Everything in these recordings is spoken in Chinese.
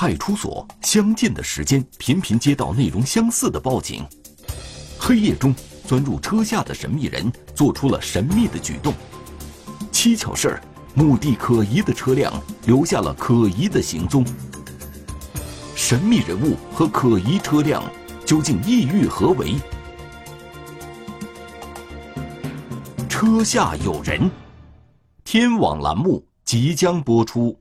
派出所相近的时间，频频接到内容相似的报警。黑夜中钻入车下的神秘人做出了神秘的举动。蹊跷是，目的可疑的车辆留下了可疑的行踪。神秘人物和可疑车辆究竟意欲何为？车下有人，天网栏目即将播出。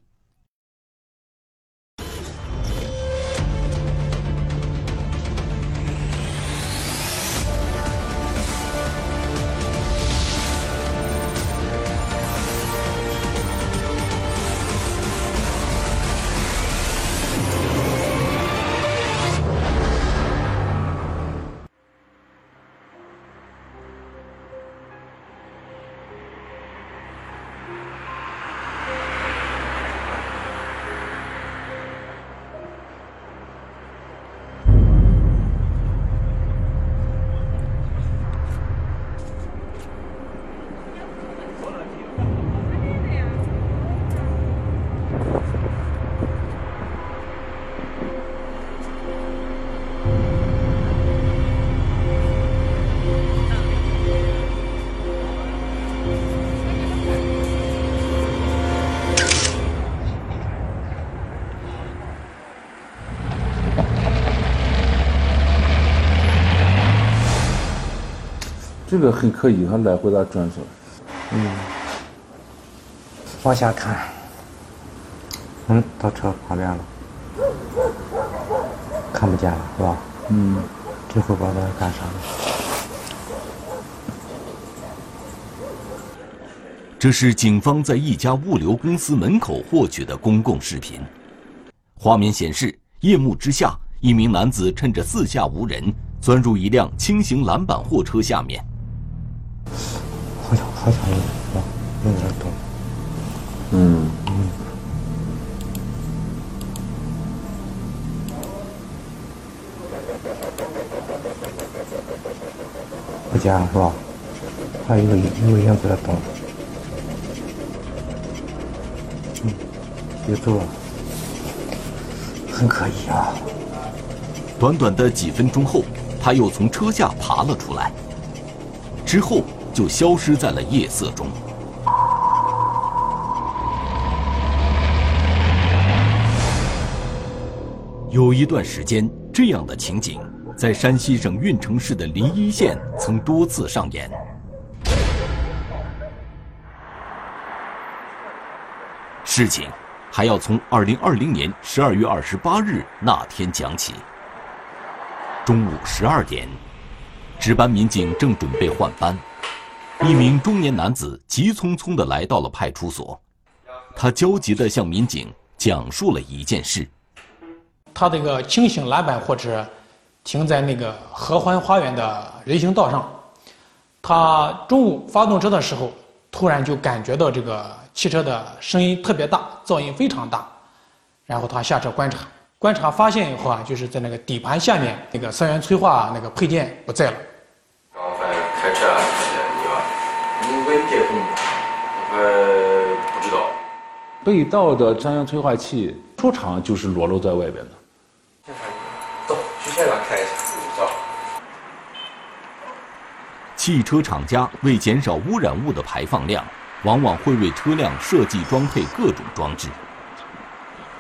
个很可疑，他来回在转转。嗯，往下看，嗯，到车旁边了，看不见了，是吧？嗯，这会儿把它干啥呢？这是警方在一家物流公司门口获取的公共视频。画面显示，夜幕之下，一名男子趁着四下无人，钻入一辆轻型篮板货车下面。好像好像有啊，有点动。嗯嗯。不见了是吧？还有一个一个影子在动。嗯，别走了，很可疑啊。短短的几分钟后，他又从车下爬了出来，之后就消失在了夜色中。有一段时间，这样的情景在山西省运城市的临沂县曾多次上演。事情还要从2020年12月28日那天讲起。中午十二点，值班民警正准备换班，一名中年男子急匆匆地来到了派出所，他焦急地向民警讲述了一件事。他这个轻型蓝板货车停在那个合欢花园的人行道上，他中午发动车的时候，突然就感觉到这个汽车的声音特别大，噪音非常大，然后他下车观察，观察发现以后啊，就是在那个底盘下面那个三元催化那个配件不在了。刚才开车？你问接通，呃，不知道。被盗的三元催化器出厂就是裸露在外边的。走，去现场看一下。走。汽车厂家为减少污染物的排放量，往往会为车辆设计装配各种装置。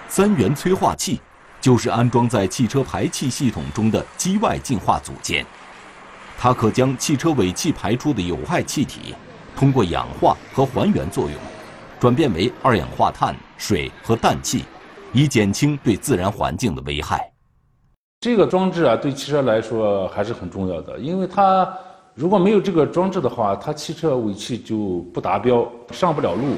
三元催化器就是安装在汽车排气系统中的机外净化组件，它可将汽车尾气排出的有害气体，通过氧化和还原作用，转变为二氧化碳、水和氮气，以减轻对自然环境的危害。这个装置啊，对汽车来说还是很重要的，因为它如果没有这个装置的话，它汽车尾气就不达标，上不了路。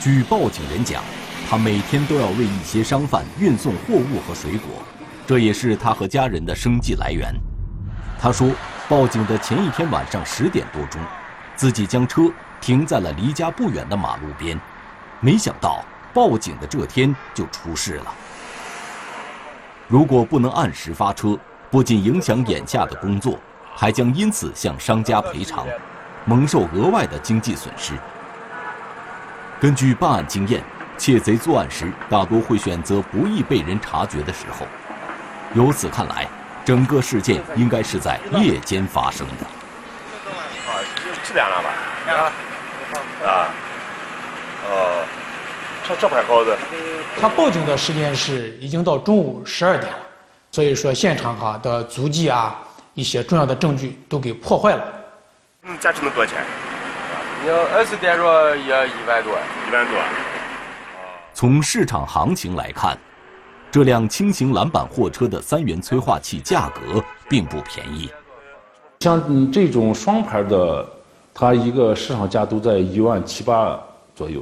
据报警人讲，他每天都要为一些商贩运送货物和水果，这也是他和家人的生计来源。他说，报警的前一天晚上十点多钟，自己将车停在了离家不远的马路边，没想到报警的这天就出事了。如果不能按时发车，不仅影响眼下的工作，还将因此向商家赔偿，蒙受额外的经济损失。根据办案经验，窃贼作案时大多会选择不易被人察觉的时候。由此看来，整个事件应该是在夜间发生的。啊，几点了吧？啊，啊，哦，这这么还高的？他报警的时间是已经到中午十二点了，所以说现场哈的足迹啊，一些重要的证据都给破坏了。嗯，价值能多少钱？你要二十点着也一万多。一万多。从市场行情来看，这辆轻型篮板货车的三元催化器价格并不便宜。像你这种双牌的，它一个市场价都在一万七八左右。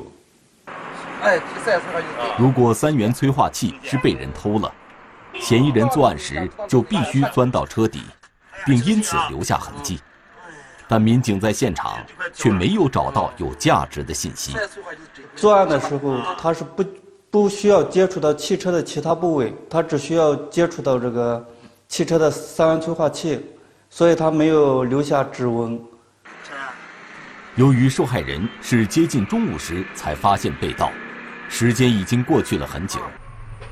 哎，这三元催化器。如果三元催化器是被人偷了，嫌疑人作案时就必须钻到车底，并因此留下痕迹。但民警在现场却没有找到有价值的信息。作案的时候，他是不不需要接触到汽车的其他部位，他只需要接触到这个汽车的三元催化器，所以他没有留下指纹。由于受害人是接近中午时才发现被盗，时间已经过去了很久，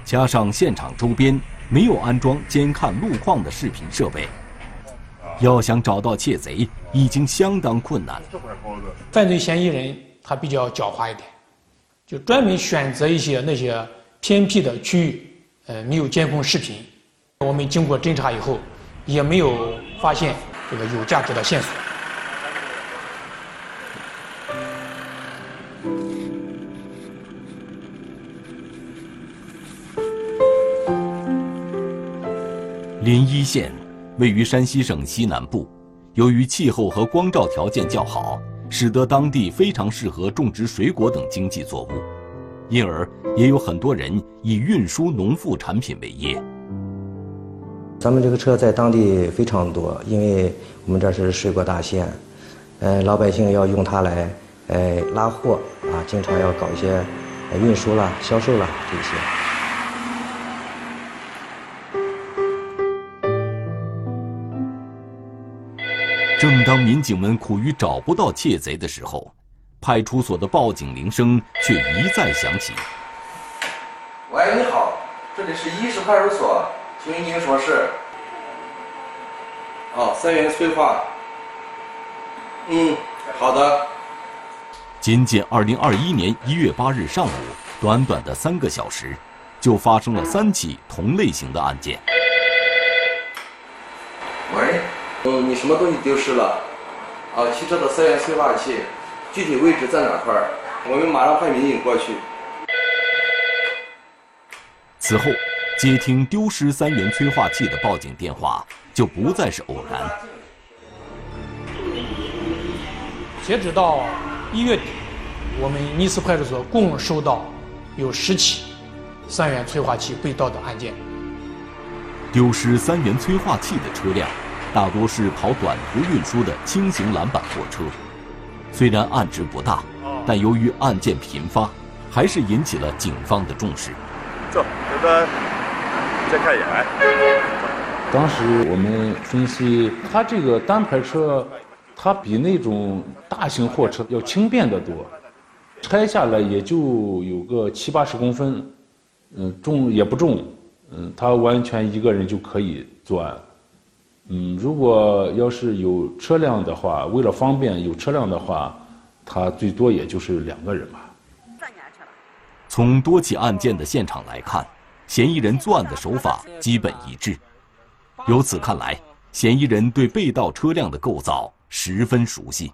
加上现场周边没有安装监看路况的视频设备，要想找到窃贼已经相当困难。犯罪嫌疑人他比较狡猾一点，就专门选择一些那些偏僻的区域，呃，没有监控视频。我们经过侦查以后，也没有发现这个有价值的线索。临沂县位于山西省西南部，由于气候和光照条件较好，使得当地非常适合种植水果等经济作物，因而也有很多人以运输农副产品为业。咱们这个车在当地非常多，因为我们这是水果大县，呃，老百姓要用它来，呃，拉货啊，经常要搞一些运输啦、销售啦这些。正当民警们苦于找不到窃贼的时候，派出所的报警铃声却一再响起。喂，你好，这里是一市派出所，请问您什么事。哦，三元催化。嗯，好的。仅仅2021年1月8日上午，短短的三个小时，就发生了三起同类型的案件。你什么东西丢失了？啊，汽车的三元催化器，具体位置在哪块儿？我们马上派民警过去。此后，接听丢失三元催化器的报警电话就不再是偶然。截止到一月底，我们尼斯派出所共收到有十起三元催化器被盗的案件。丢失三元催化器的车辆，大多是跑短途运输的轻型篮板货车。虽然案值不大，但由于案件频发，还是引起了警方的重视。走，这个再看一眼。哎，当时我们分析，他这个单排车，它比那种大型货车要轻便得多，拆下来也就有个七八十公分，嗯，重也不重，嗯，他完全一个人就可以作案。嗯，如果要是有车辆的话，为了方便有车辆的话，他最多也就是两个人吧。从多起案件的现场来看，嫌疑人作案的手法基本一致。由此看来，嫌疑人对被盗车辆的构造十分熟悉。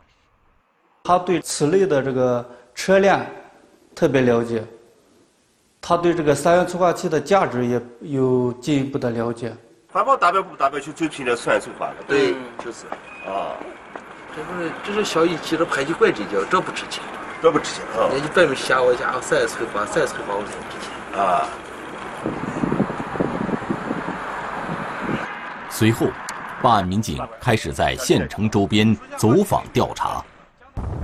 他对此类的这个车辆特别了解，他对这个三元催化器的价值也有进一步的了解。环保达标不达标，就就凭这三元催化了。对，就是。啊，这不是这是小一级的排气管这叫，这不值钱。这不值钱啊。人家外面瞎我家三元催化，三元催化我才值钱。啊。随后，办案民警开始在县城周边走访调查。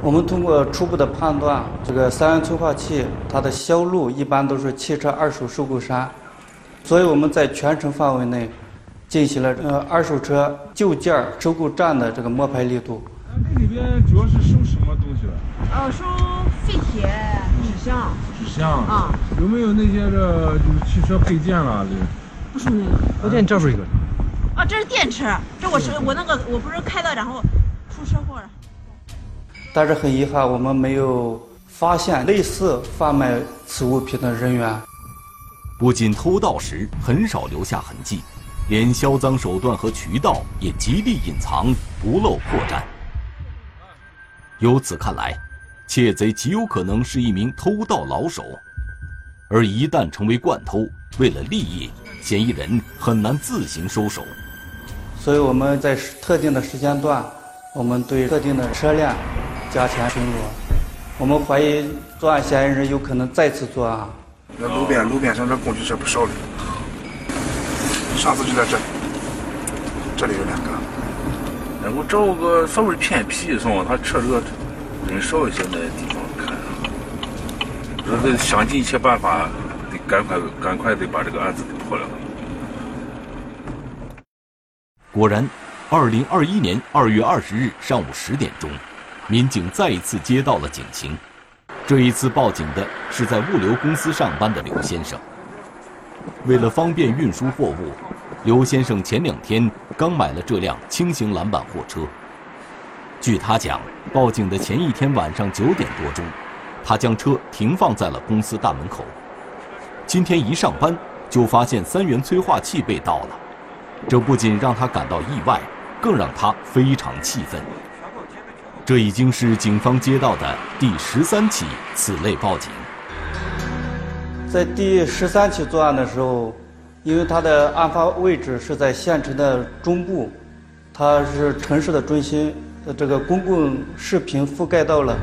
我们通过初步的判断，这个三元催化器它的销路一般都是汽车二手收购商，所以我们在全城范围内进行了呃二手车旧件收购站的这个摸排力度。这里边主要是收什么东西的？呃，收废铁、纸箱。纸箱啊？有没有那些这就是汽车配件啦？这不收那个。我见你这不是一个？啊，这是电池。这我是我那个我不是开的，然后出车祸了。但是很遗憾，我们没有发现类似贩卖此物品的人员。不仅偷盗时很少留下痕迹，连销赃手段和渠道也极力隐藏，不露破绽。由此看来，窃贼极有可能是一名偷盗老手，而一旦成为惯偷，为了利益，嫌疑人很难自行收手。所以我们在特定的时间段，我们对特定的车辆加强巡逻。我们怀疑作案嫌疑人有可能再次作案。那路边路边上这工具车不少了，上次就在这里，这里有两个。能够找个稍微偏僻是吧？他车这个人少一些那地方看。这得想尽一切办法，得赶快赶快得把这个案子给破了。果然，二零二一年二月二十日上午十点钟，民警再一次接到了警情。这一次报警的是在物流公司上班的刘先生。为了方便运输货物，刘先生前两天刚买了这辆轻型篮板货车。据他讲，报警的前一天晚上九点多钟，他将车停放在了公司大门口。今天一上班就发现三元催化器被盗了，这不仅让他感到意外，更让他非常气愤。这已经是警方接到的第十三起此类报警。在第十三起作案的时候，因为它的案发位置是在县城的中部，它是城市的中心，这个公共视频覆盖到了。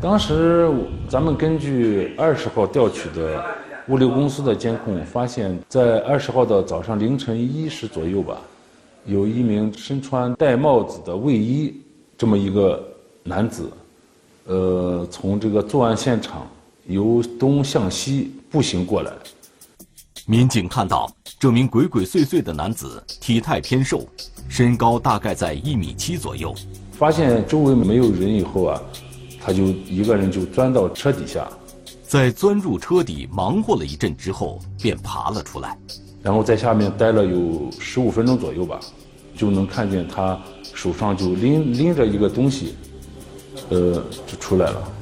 当时咱们根据二十号调取的物流公司的监控，发现，在二十号的早上凌晨一时左右吧，有一名身穿戴帽子的卫衣。这么一个男子，呃，从这个作案现场由东向西步行过来。民警看到这名鬼鬼祟祟的男子体态偏瘦，身高大概在一米七左右。发现周围没有人以后啊，他就一个人就钻到车底下，在钻入车底忙活了一阵之后，便爬了出来，然后在下面待了有十五分钟左右吧，就能看见他。手上就拎拎着一个东西，呃，就出来了。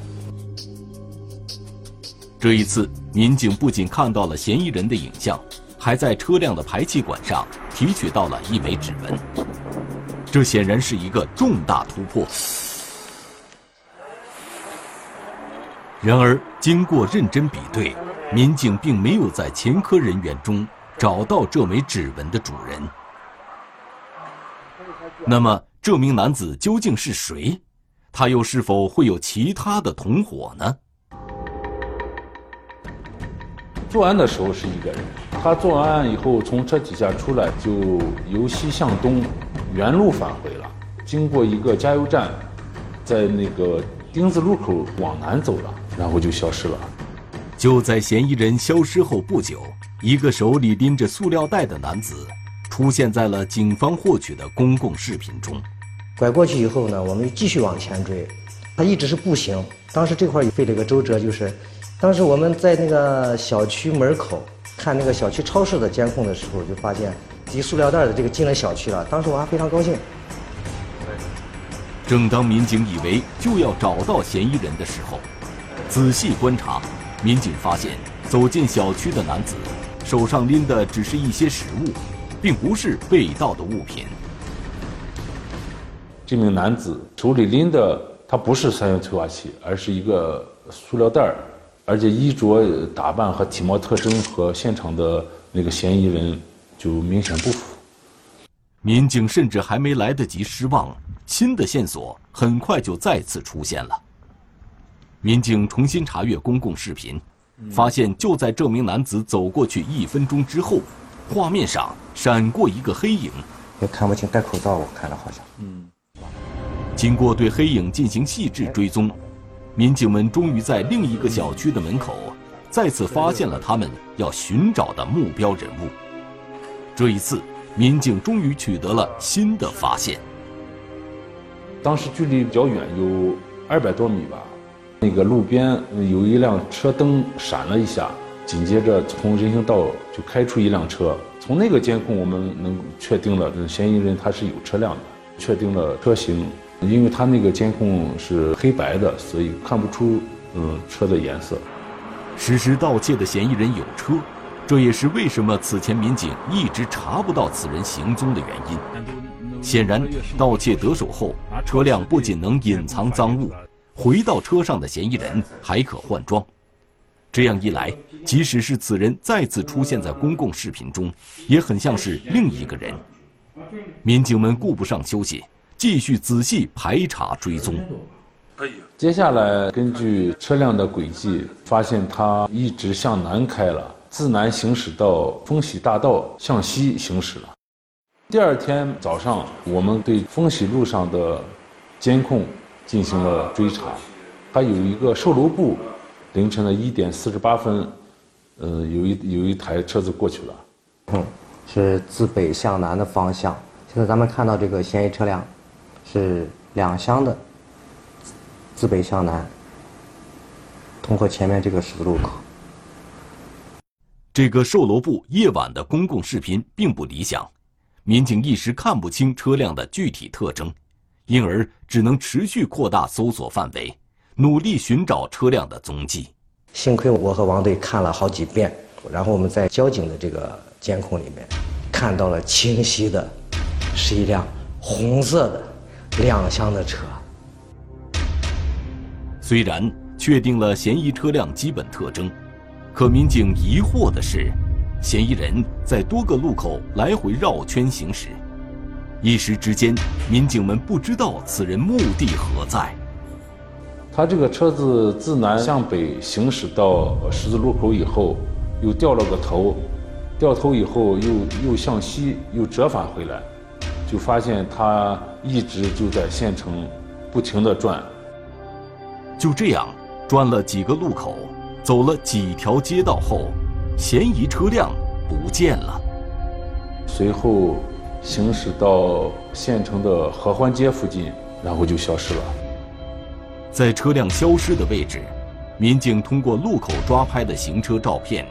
这一次，民警不仅看到了嫌疑人的影像，还在车辆的排气管上提取到了一枚指纹。这显然是一个重大突破。然而，经过认真比对，民警并没有在前科人员中找到这枚指纹的主人。那么，这名男子究竟是谁？他又是否会有其他的同伙呢？作案的时候是一个人，他作案以后从车底下出来，就由西向东原路返回了，经过一个加油站，在那个丁字路口往南走了，然后就消失了。就在嫌疑人消失后不久，一个手里拎着塑料袋的男子。出现在了警方获取的公共视频中。拐过去以后呢，我们继续往前追，他一直是步行。当时这块也费了个周折，就是当时我们在那个小区门口看那个小区超市的监控的时候，就发现提塑料袋的这个进了小区了。当时我还非常高兴。正当民警以为就要找到嫌疑人的时候，仔细观察，民警发现走进小区的男子手上拎的只是一些食物。并不是被盗的物品。这名男子手里拎的，他不是三元催化器，而是一个塑料袋儿，而且衣着打扮和体貌特征和现场的那个嫌疑人就明显不符。民警甚至还没来得及失望，新的线索很快就再次出现了。民警重新查阅公共视频，发现就在这名男子走过去一分钟之后。画面上闪过一个黑影，也看不清，戴口罩，我看了好像。嗯。经过对黑影进行细致追踪，民警们终于在另一个小区的门口再次发现了他们要寻找的目标人物。这一次，民警终于取得了新的发现。当时距离比较远，有二百多米吧。那个路边有一辆车灯闪了一下，紧接着从人行道就开出一辆车。从那个监控，我们能确定了嫌疑人他是有车辆的，确定了车型，因为他那个监控是黑白的，所以看不出嗯车的颜色。实施盗窃的嫌疑人有车，这也是为什么此前民警一直查不到此人行踪的原因。显然，盗窃得手后，车辆不仅能隐藏赃物，回到车上的嫌疑人还可换装。这样一来，即使是此人再次出现在公共视频中，也很像是另一个人。民警们顾不上休息，继续仔细排查追踪。接下来根据车辆的轨迹，发现它一直向南开了，自南行驶到丰喜大道向西行驶了。第二天早上，我们对丰喜路上的监控进行了追查，它有一个售楼部。凌晨的一点四十八分，呃，有一有一台车子过去了，嗯，是自北向南的方向。现在咱们看到这个嫌疑车辆，是两厢的，自北向南，通过前面这个十字路口。这个售楼部夜晚的公共视频并不理想，民警一时看不清车辆的具体特征，因而只能持续扩大搜索范围。努力寻找车辆的踪迹。幸亏我和王队看了好几遍，然后我们在交警的这个监控里面看到了清晰的，是一辆红色的两厢的车。虽然确定了嫌疑车辆基本特征，可民警疑惑的是，嫌疑人在多个路口来回绕圈行驶，一时之间，民警们不知道此人目的何在。他这个车子自南向北行驶到十字路口以后，又掉了个头，掉头以后又又向西又折返回来，就发现他一直就在县城不停地转。就这样转了几个路口，走了几条街道后，嫌疑车辆不见了。随后行驶到县城的合欢街附近，然后就消失了。在车辆消失的位置，民警通过路口抓拍的行车照片，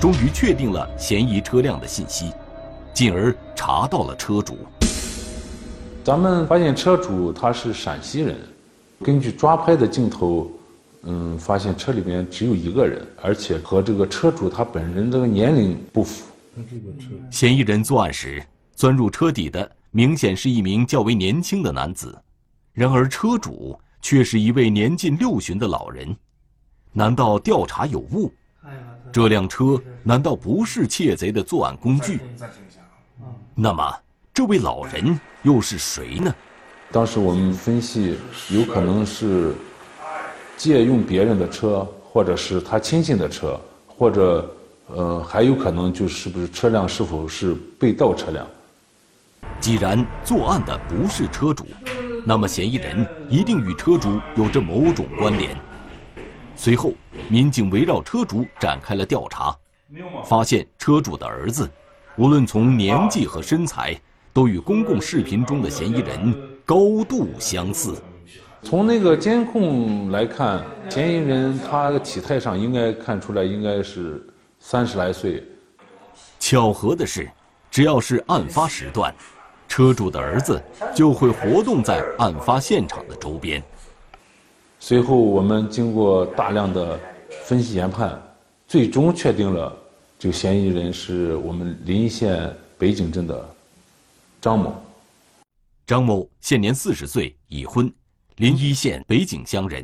终于确定了嫌疑车辆的信息，进而查到了车主。咱们发现车主他是陕西人，根据抓拍的镜头，嗯，发现车里面只有一个人，而且和这个车主他本人这个年龄不符。嫌疑人作案时钻入车底的明显是一名较为年轻的男子，然而车主。却是一位年近六旬的老人，难道调查有误？这辆车难道不是窃贼的作案工具？那么，这位老人又是谁呢？当时我们分析，有可能是借用别人的车，或者是他亲戚的车，或者，呃，还有可能就是不是车辆是否是被盗车辆？既然作案的不是车主。那么，嫌疑人一定与车主有着某种关联。随后，民警围绕车主展开了调查，发现车主的儿子，无论从年纪和身材，都与公共视频中的嫌疑人高度相似。从那个监控来看，嫌疑人他的体态上应该看出来应该是三十来岁。巧合的是，只要是案发时段。车主的儿子就会活动在案发现场的周边。随后，我们经过大量的分析研判，最终确定了这个嫌疑人是我们临沂县北井镇的张某。张某现年四十岁，已婚，临沂县北井乡人，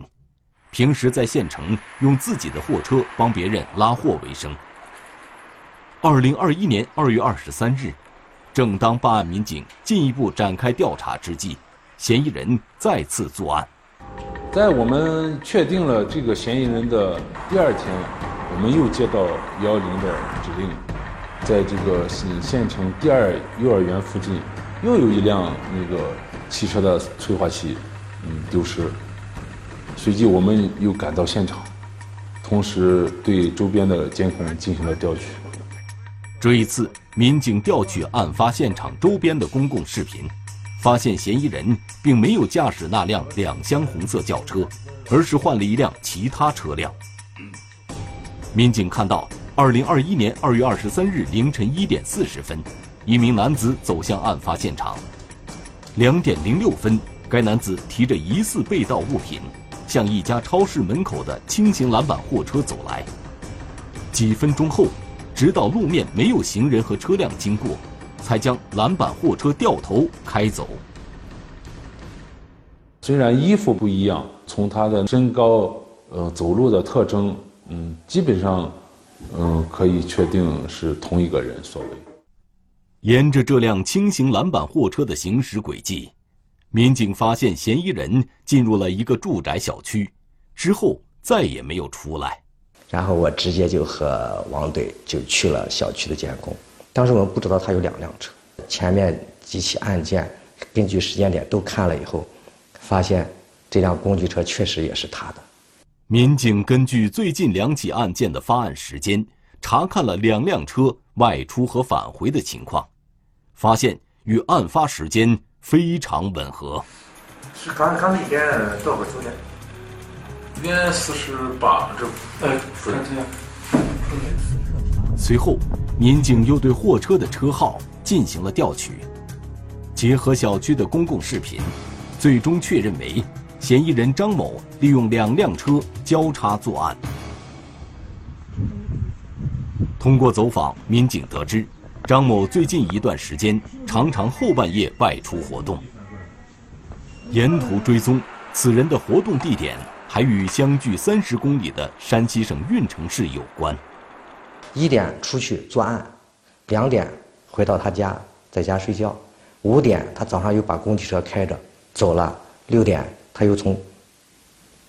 平时在县城用自己的货车帮别人拉货为生。二零二一年二月二十三日。正当办案民警进一步展开调查之际，嫌疑人再次作案。在我们确定了这个嫌疑人的第二天，我们又接到幺零的指令，在这个县县城第二幼儿园附近，又有一辆那个汽车的催化器，嗯，丢失。随即我们又赶到现场，同时对周边的监控进行了调取。这一次，民警调取案发现场周边的公共视频，发现嫌疑人并没有驾驶那辆两厢红色轿车，而是换了一辆其他车辆。民警看到，二零二一年二月二十三日凌晨一点四十分，一名男子走向案发现场。两点零六分，该男子提着疑似被盗物品，向一家超市门口的轻型拦板货车走来。几分钟后，直到路面没有行人和车辆经过，才将拦板货车掉头开走。虽然衣服不一样，从他的身高、呃走路的特征，嗯，基本上，嗯，可以确定是同一个人所为。沿着这辆轻型拦板货车的行驶轨迹，民警发现嫌疑人进入了一个住宅小区，之后再也没有出来。然后我直接就和王队就去了小区的监控。当时我们不知道他有两辆车，前面几起案件，根据时间点都看了以后，发现这辆工具车确实也是他的。民警根据最近两起案件的发案时间，查看了两辆车外出和返回的情况，发现与案发时间非常吻合。是刚刚那天多少钟点？今天四十八，这呃，是随后，民警又对货车的车号进行了调取，结合小区的公共视频，最终确认为嫌疑人张某利用两辆车交叉作案。通过走访，民警得知，张某最近一段时间常常后半夜外出活动。沿途追踪，此人的活动地点还与相距三十公里的山西省运城市有关。一点出去作案，两点回到他家，在家睡觉，五点他早上又把工具车开着走了，六点他又从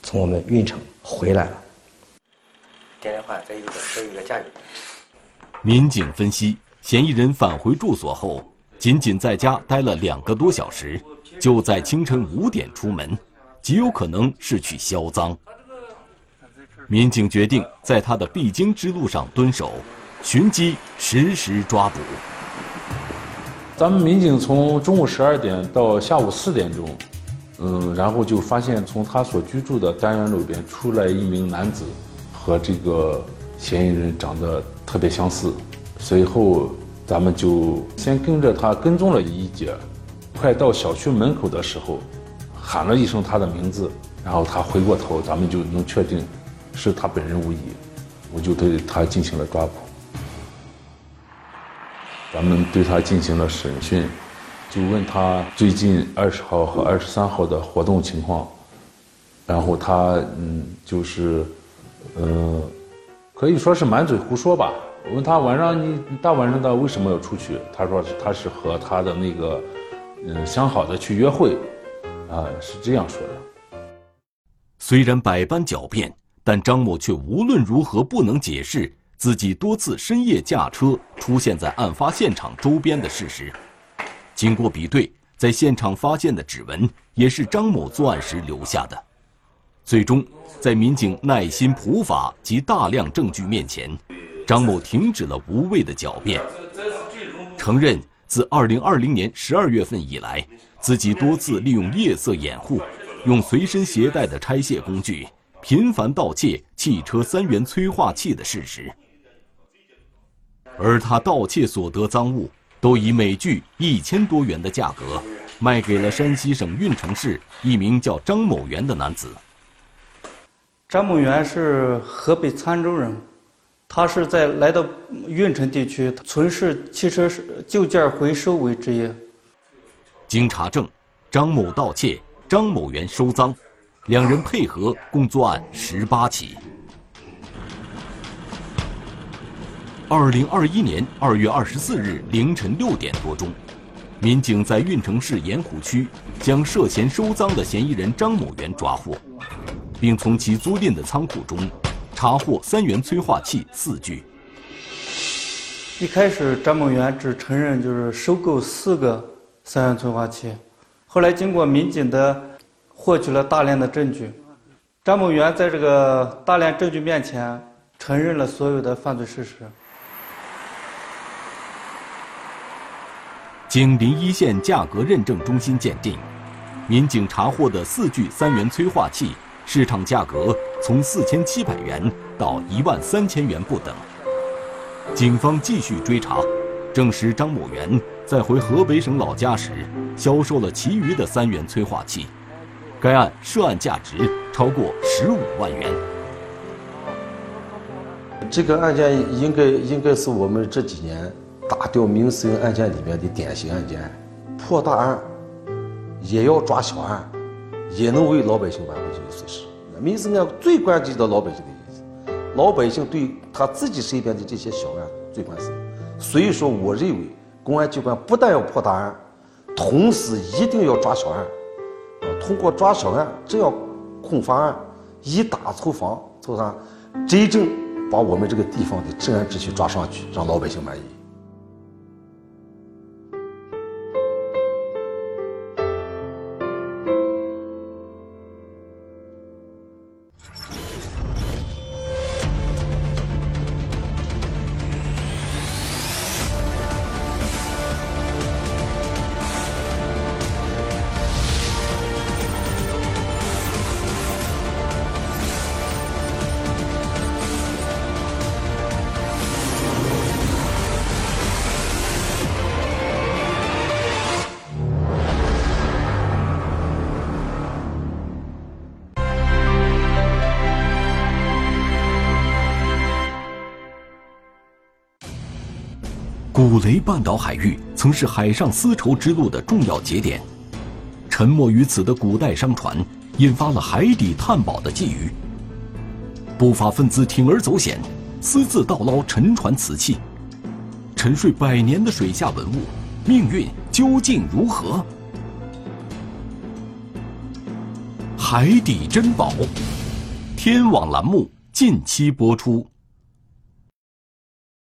从我们运城回来了。电电话在一个在一个家里。民警分析，嫌疑人返回住所后，仅仅在家待了两个多小时，就在清晨五点出门，极有可能是去销赃。民警决定在他的必经之路上蹲守，寻机实时抓捕。咱们民警从中午十二点到下午四点钟，嗯，然后就发现从他所居住的单元路边出来一名男子，和这个嫌疑人长得特别相似。随后，咱们就先跟着他跟踪了一节，快到小区门口的时候，喊了一声他的名字，然后他回过头，咱们就能确定是他本人无疑，我就对他进行了抓捕。咱们对他进行了审讯，就问他最近二十号和二十三号的活动情况，然后他嗯就是，呃，可以说是满嘴胡说吧。我问他晚上你大晚上的为什么要出去？他说他是和他的那个嗯相好的去约会，啊是这样说的。虽然百般狡辩，但张某却无论如何不能解释自己多次深夜驾车出现在案发现场周边的事实。经过比对，在现场发现的指纹也是张某作案时留下的。最终，在民警耐心普法及大量证据面前，张某停止了无谓的狡辩，承认自2020年12月份以来，自己多次利用夜色掩护，用随身携带的拆卸工具频繁盗窃汽车三元催化器的事实。而他盗窃所得赃物都以每具一千多元的价格卖给了山西省运城市一名叫张某元的男子。张某元是河北沧州人，他是在来到运城地区从事汽车旧件回收为职业。经查证，张某盗窃，张某元收赃，两人配合共作案十八起。二零二一年二月二十四日凌晨六点多钟，民警在运城市盐湖区将涉嫌收赃的嫌疑人张某元抓获，并从其租赁的仓库中查获三元催化器四具。一开始，张某元只承认就是收购四个三元催化器，后来经过民警的获取了大量的证据，张某元在这个大量证据面前承认了所有的犯罪事实。经临沂县价格认证中心鉴定，民警查获的四具三元催化器市场价格从四千七百元到一万三千元不等。警方继续追查，证实张某元在回河北省老家时销售了其余的三元催化器，该案涉案价值超过十五万元。这个案件应该应该是我们这几年打掉民事案件里面的典型案件，破大案也要抓小案，也能为老百姓挽回这个损失。民事案最关注到老百姓的意思，老百姓对他自己身边的这些小案最关心。所以说，我认为公安机关不但要破大案，同时一定要抓小案，啊，通过抓小案这样控发案，以打促防，促啥真正。把我们这个地方的治安秩序抓上去，让老百姓满意。古雷半岛海域曾是海上丝绸之路的重要节点，沉没于此的古代商船引发了海底探宝的觊觎。不法分子铤而走险，私自盗捞沉船瓷器，沉睡百年的水下文物，命运究竟如何？海底珍宝，天网栏目近期播出。